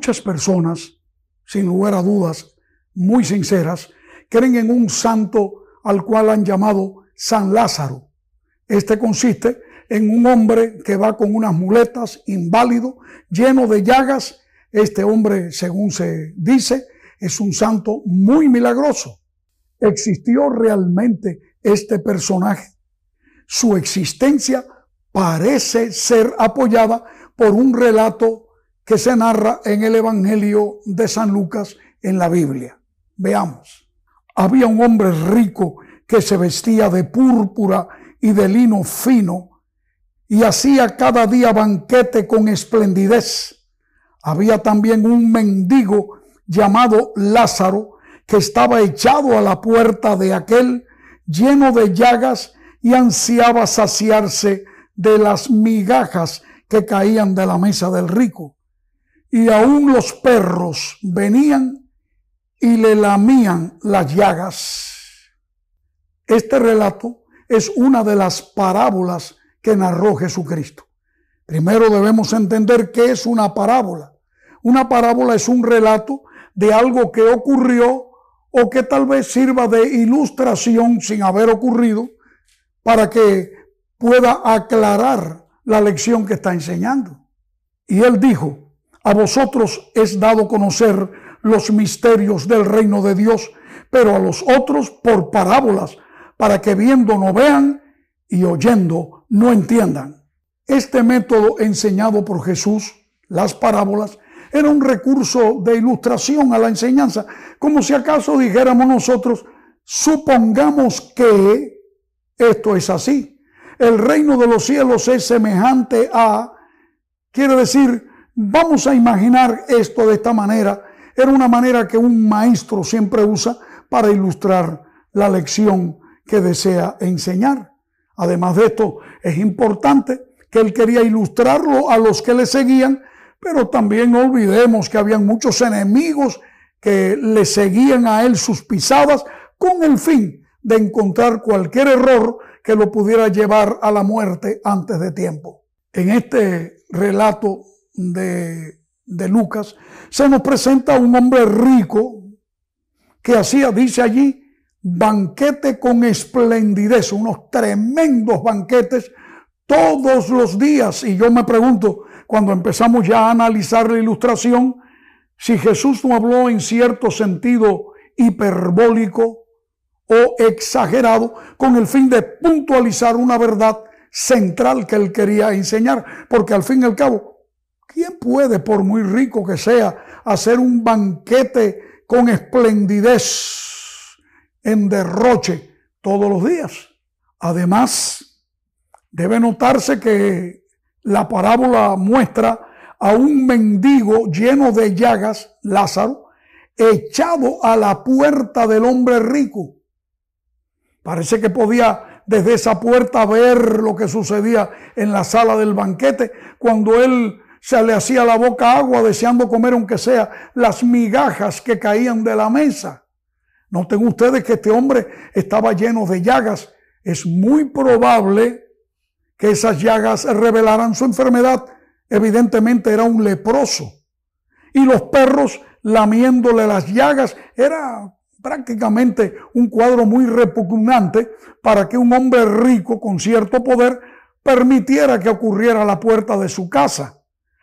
Muchas personas, sin lugar a dudas, muy sinceras, creen en un santo al cual han llamado San Lázaro. Este consiste en un hombre que va con unas muletas, inválido, lleno de llagas. Este hombre, según se dice, es un santo muy milagroso. ¿Existió realmente este personaje? Su existencia parece ser apoyada por un relato que se narra en el Evangelio de San Lucas en la Biblia. Veamos. Había un hombre rico que se vestía de púrpura y de lino fino y hacía cada día banquete con esplendidez. Había también un mendigo llamado Lázaro que estaba echado a la puerta de aquel lleno de llagas y ansiaba saciarse de las migajas que caían de la mesa del rico. Y aún los perros venían y le lamían las llagas. Este relato es una de las parábolas que narró Jesucristo. Primero debemos entender qué es una parábola. Una parábola es un relato de algo que ocurrió o que tal vez sirva de ilustración sin haber ocurrido para que pueda aclarar la lección que está enseñando. Y él dijo, a vosotros es dado conocer los misterios del reino de Dios, pero a los otros por parábolas, para que viendo no vean y oyendo no entiendan. Este método enseñado por Jesús, las parábolas, era un recurso de ilustración a la enseñanza, como si acaso dijéramos nosotros, supongamos que esto es así. El reino de los cielos es semejante a, quiere decir, vamos a imaginar esto de esta manera. Era una manera que un maestro siempre usa para ilustrar la lección que desea enseñar. Además de esto, es importante que él quería ilustrarlo a los que le seguían pero también no olvidemos que habían muchos enemigos que le seguían a él sus pisadas con el fin de encontrar cualquier error que lo pudiera llevar a la muerte antes de tiempo. En este relato de, de Lucas se nos presenta un hombre rico que hacía, dice allí, banquete con esplendidez, unos tremendos banquetes todos los días. Y yo me pregunto, cuando empezamos ya a analizar la ilustración, si Jesús no habló en cierto sentido hiperbólico o exagerado con el fin de puntualizar una verdad central que él quería enseñar, porque al fin y al cabo, ¿quién puede, por muy rico que sea, hacer un banquete con esplendidez en derroche todos los días? Además, debe notarse que la parábola muestra a un mendigo lleno de llagas, Lázaro, echado a la puerta del hombre rico. Parece que podía desde esa puerta ver lo que sucedía en la sala del banquete, cuando él se le hacía la boca agua deseando comer aunque sea las migajas que caían de la mesa. Noten ustedes que este hombre estaba lleno de llagas. Es muy probable que esas llagas revelaran su enfermedad, evidentemente era un leproso. Y los perros lamiéndole las llagas era prácticamente un cuadro muy repugnante para que un hombre rico con cierto poder permitiera que ocurriera a la puerta de su casa.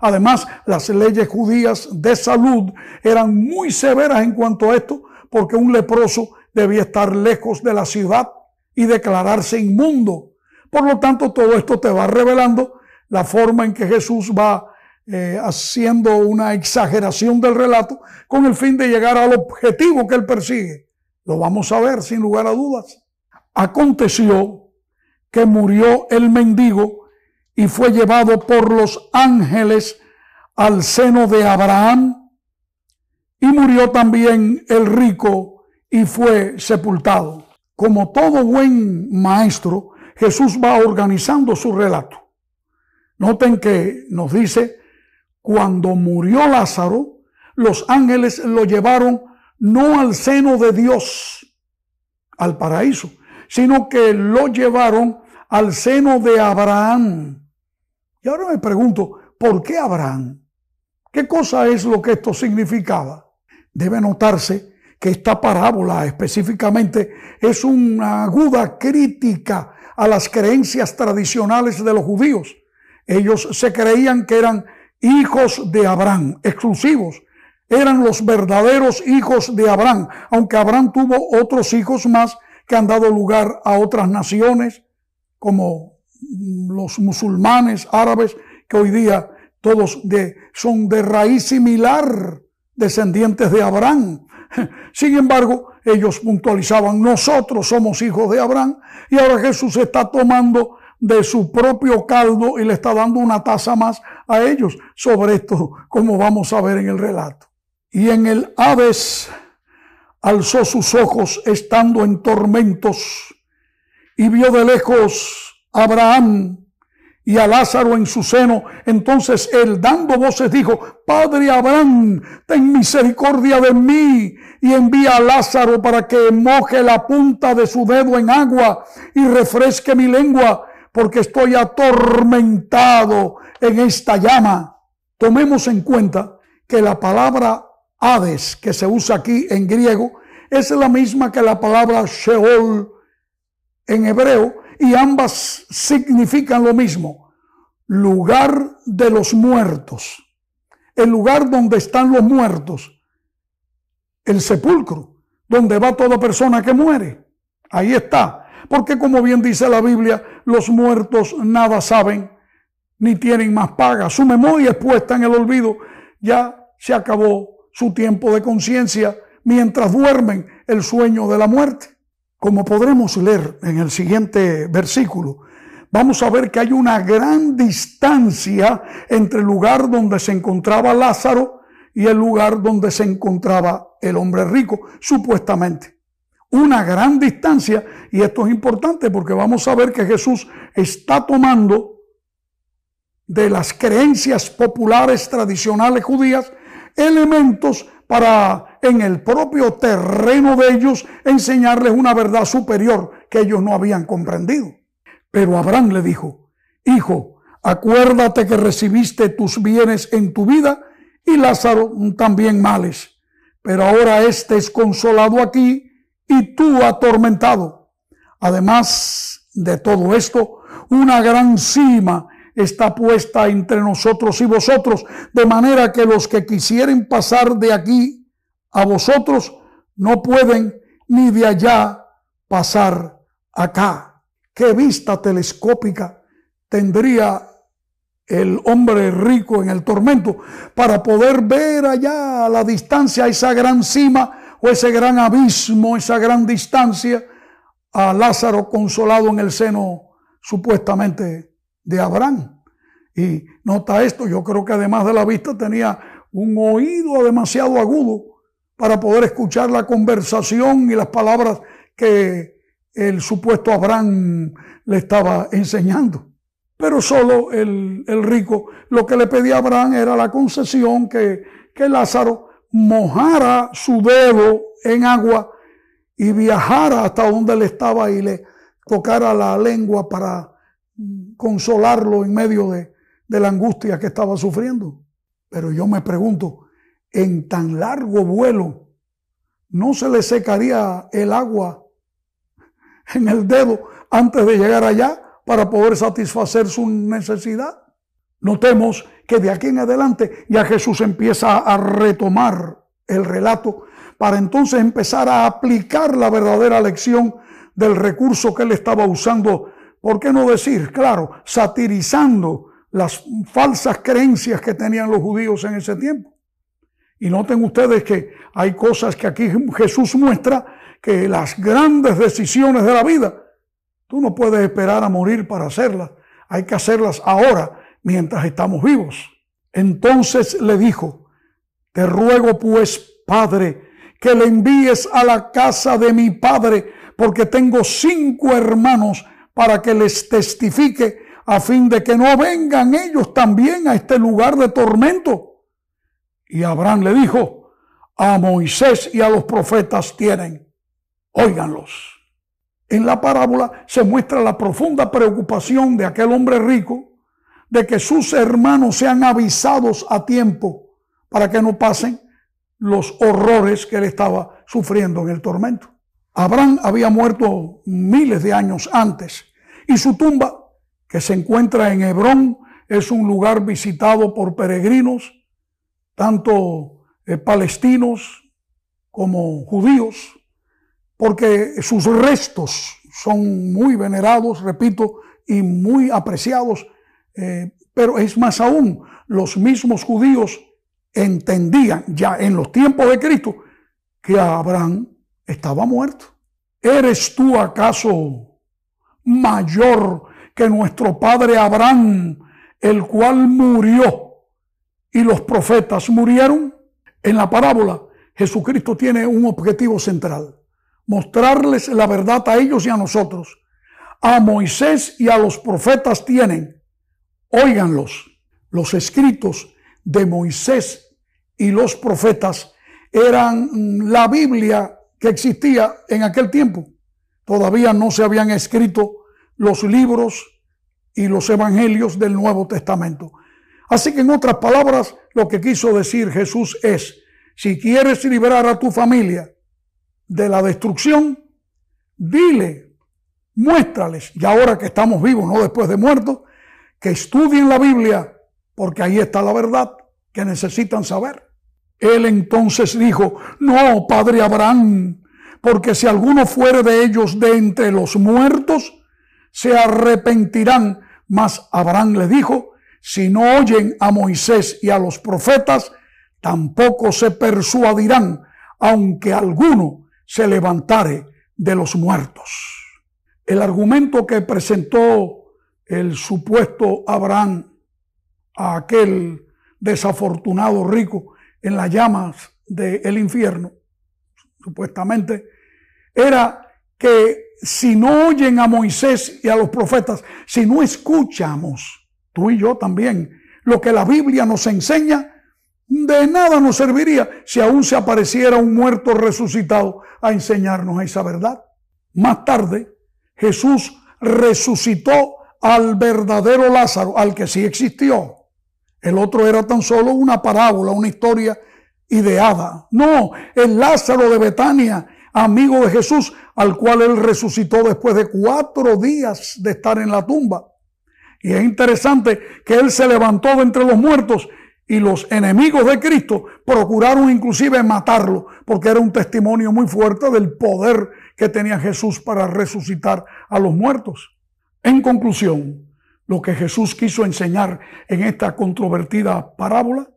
Además, las leyes judías de salud eran muy severas en cuanto a esto, porque un leproso debía estar lejos de la ciudad y declararse inmundo. Por lo tanto, todo esto te va revelando la forma en que Jesús va eh, haciendo una exageración del relato con el fin de llegar al objetivo que él persigue. Lo vamos a ver sin lugar a dudas. Aconteció que murió el mendigo y fue llevado por los ángeles al seno de Abraham y murió también el rico y fue sepultado. Como todo buen maestro, Jesús va organizando su relato. Noten que nos dice, cuando murió Lázaro, los ángeles lo llevaron no al seno de Dios, al paraíso, sino que lo llevaron al seno de Abraham. Y ahora me pregunto, ¿por qué Abraham? ¿Qué cosa es lo que esto significaba? Debe notarse que esta parábola específicamente es una aguda crítica a las creencias tradicionales de los judíos. Ellos se creían que eran hijos de Abraham, exclusivos. Eran los verdaderos hijos de Abraham, aunque Abraham tuvo otros hijos más que han dado lugar a otras naciones, como los musulmanes, árabes, que hoy día todos de, son de raíz similar, descendientes de Abraham. Sin embargo, ellos puntualizaban, nosotros somos hijos de Abraham, y ahora Jesús está tomando de su propio caldo y le está dando una taza más a ellos sobre esto, como vamos a ver en el relato. Y en el Hades alzó sus ojos estando en tormentos y vio de lejos Abraham y a Lázaro en su seno. Entonces él, dando voces, dijo, Padre Abraham, ten misericordia de mí y envía a Lázaro para que moje la punta de su dedo en agua y refresque mi lengua, porque estoy atormentado en esta llama. Tomemos en cuenta que la palabra Hades, que se usa aquí en griego, es la misma que la palabra Sheol en hebreo, y ambas significan lo mismo, lugar de los muertos, el lugar donde están los muertos, el sepulcro, donde va toda persona que muere. Ahí está. Porque como bien dice la Biblia, los muertos nada saben ni tienen más paga. Su memoria es puesta en el olvido. Ya se acabó su tiempo de conciencia mientras duermen el sueño de la muerte. Como podremos leer en el siguiente versículo, vamos a ver que hay una gran distancia entre el lugar donde se encontraba Lázaro y el lugar donde se encontraba el hombre rico, supuestamente. Una gran distancia, y esto es importante porque vamos a ver que Jesús está tomando de las creencias populares tradicionales judías elementos para en el propio terreno de ellos enseñarles una verdad superior que ellos no habían comprendido. Pero Abraham le dijo, Hijo, acuérdate que recibiste tus bienes en tu vida y Lázaro también males. Pero ahora éste es consolado aquí y tú atormentado. Además de todo esto, una gran cima está puesta entre nosotros y vosotros, de manera que los que quisieren pasar de aquí a vosotros no pueden ni de allá pasar acá. ¿Qué vista telescópica tendría el hombre rico en el tormento para poder ver allá a la distancia esa gran cima o ese gran abismo, esa gran distancia a Lázaro consolado en el seno supuestamente de Abraham. Y nota esto, yo creo que además de la vista tenía un oído demasiado agudo para poder escuchar la conversación y las palabras que el supuesto Abraham le estaba enseñando. Pero solo el, rico lo que le pedía Abraham era la concesión que, que Lázaro mojara su dedo en agua y viajara hasta donde él estaba y le tocara la lengua para consolarlo en medio de, de la angustia que estaba sufriendo. Pero yo me pregunto, en tan largo vuelo, ¿no se le secaría el agua en el dedo antes de llegar allá para poder satisfacer su necesidad? Notemos que de aquí en adelante ya Jesús empieza a retomar el relato para entonces empezar a aplicar la verdadera lección del recurso que él estaba usando ¿por qué no decir, claro, satirizando las falsas creencias que tenían los judíos en ese tiempo? Y noten ustedes que hay cosas que aquí Jesús muestra que las grandes decisiones de la vida, tú no puedes esperar a morir para hacerlas, hay que hacerlas ahora mientras estamos vivos. Entonces le dijo, te ruego pues, Padre, que le envíes a la casa de mi Padre, porque tengo cinco hermanos para que les testifique a fin de que no vengan ellos también a este lugar de tormento. Y Abraham le dijo, a Moisés y a los profetas tienen, óiganlos. En la parábola se muestra la profunda preocupación de aquel hombre rico de que sus hermanos sean avisados a tiempo para que no pasen los horrores que él estaba sufriendo en el tormento. Abraham había muerto miles de años antes y su tumba, que se encuentra en Hebrón, es un lugar visitado por peregrinos, tanto eh, palestinos como judíos, porque sus restos son muy venerados, repito, y muy apreciados, eh, pero es más aún, los mismos judíos entendían ya en los tiempos de Cristo que Abraham estaba muerto. ¿Eres tú acaso mayor que nuestro padre Abraham, el cual murió y los profetas murieron? En la parábola, Jesucristo tiene un objetivo central, mostrarles la verdad a ellos y a nosotros. A Moisés y a los profetas tienen, óiganlos, los escritos de Moisés y los profetas eran la Biblia que existía en aquel tiempo. Todavía no se habían escrito los libros y los evangelios del Nuevo Testamento. Así que en otras palabras, lo que quiso decir Jesús es, si quieres liberar a tu familia de la destrucción, dile, muéstrales, y ahora que estamos vivos, no después de muertos, que estudien la Biblia, porque ahí está la verdad que necesitan saber. Él entonces dijo, no, padre Abraham, porque si alguno fuere de ellos de entre los muertos, se arrepentirán. Mas Abraham le dijo, si no oyen a Moisés y a los profetas, tampoco se persuadirán, aunque alguno se levantare de los muertos. El argumento que presentó el supuesto Abraham a aquel desafortunado rico en las llamas del infierno, supuestamente, era que si no oyen a Moisés y a los profetas, si no escuchamos, tú y yo también, lo que la Biblia nos enseña, de nada nos serviría si aún se apareciera un muerto resucitado a enseñarnos esa verdad. Más tarde, Jesús resucitó al verdadero Lázaro, al que sí existió. El otro era tan solo una parábola, una historia ideada. No, el Lázaro de Betania, amigo de Jesús, al cual él resucitó después de cuatro días de estar en la tumba. Y es interesante que él se levantó de entre los muertos y los enemigos de Cristo procuraron inclusive matarlo, porque era un testimonio muy fuerte del poder que tenía Jesús para resucitar a los muertos. En conclusión, lo que Jesús quiso enseñar en esta controvertida parábola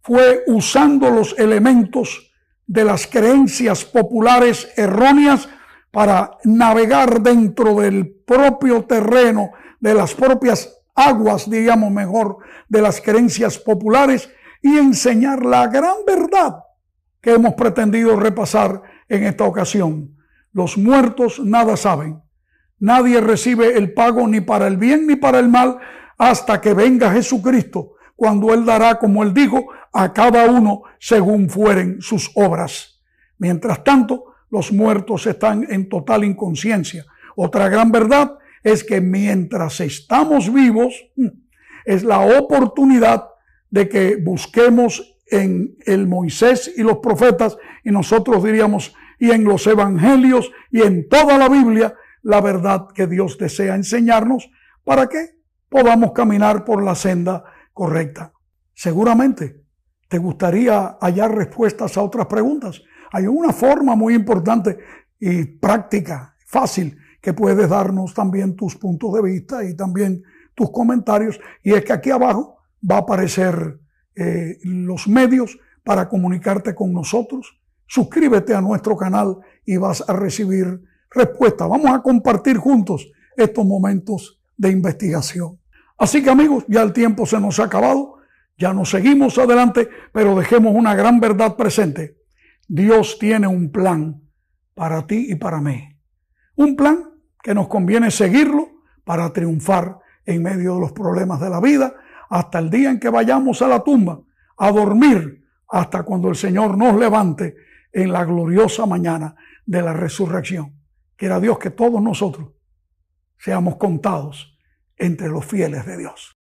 fue usando los elementos de las creencias populares erróneas para navegar dentro del propio terreno, de las propias aguas, digamos mejor, de las creencias populares y enseñar la gran verdad que hemos pretendido repasar en esta ocasión. Los muertos nada saben. Nadie recibe el pago ni para el bien ni para el mal hasta que venga Jesucristo cuando Él dará, como Él dijo, a cada uno según fueren sus obras. Mientras tanto, los muertos están en total inconsciencia. Otra gran verdad es que mientras estamos vivos, es la oportunidad de que busquemos en el Moisés y los profetas, y nosotros diríamos, y en los evangelios y en toda la Biblia, la verdad que Dios desea enseñarnos para que podamos caminar por la senda correcta. Seguramente te gustaría hallar respuestas a otras preguntas. Hay una forma muy importante y práctica, fácil, que puedes darnos también tus puntos de vista y también tus comentarios. Y es que aquí abajo va a aparecer eh, los medios para comunicarte con nosotros. Suscríbete a nuestro canal y vas a recibir respuestas. Vamos a compartir juntos estos momentos de investigación. Así que amigos, ya el tiempo se nos ha acabado, ya nos seguimos adelante, pero dejemos una gran verdad presente. Dios tiene un plan para ti y para mí. Un plan que nos conviene seguirlo para triunfar en medio de los problemas de la vida hasta el día en que vayamos a la tumba a dormir hasta cuando el Señor nos levante en la gloriosa mañana de la resurrección. Quiera Dios que todos nosotros seamos contados entre los fieles de Dios.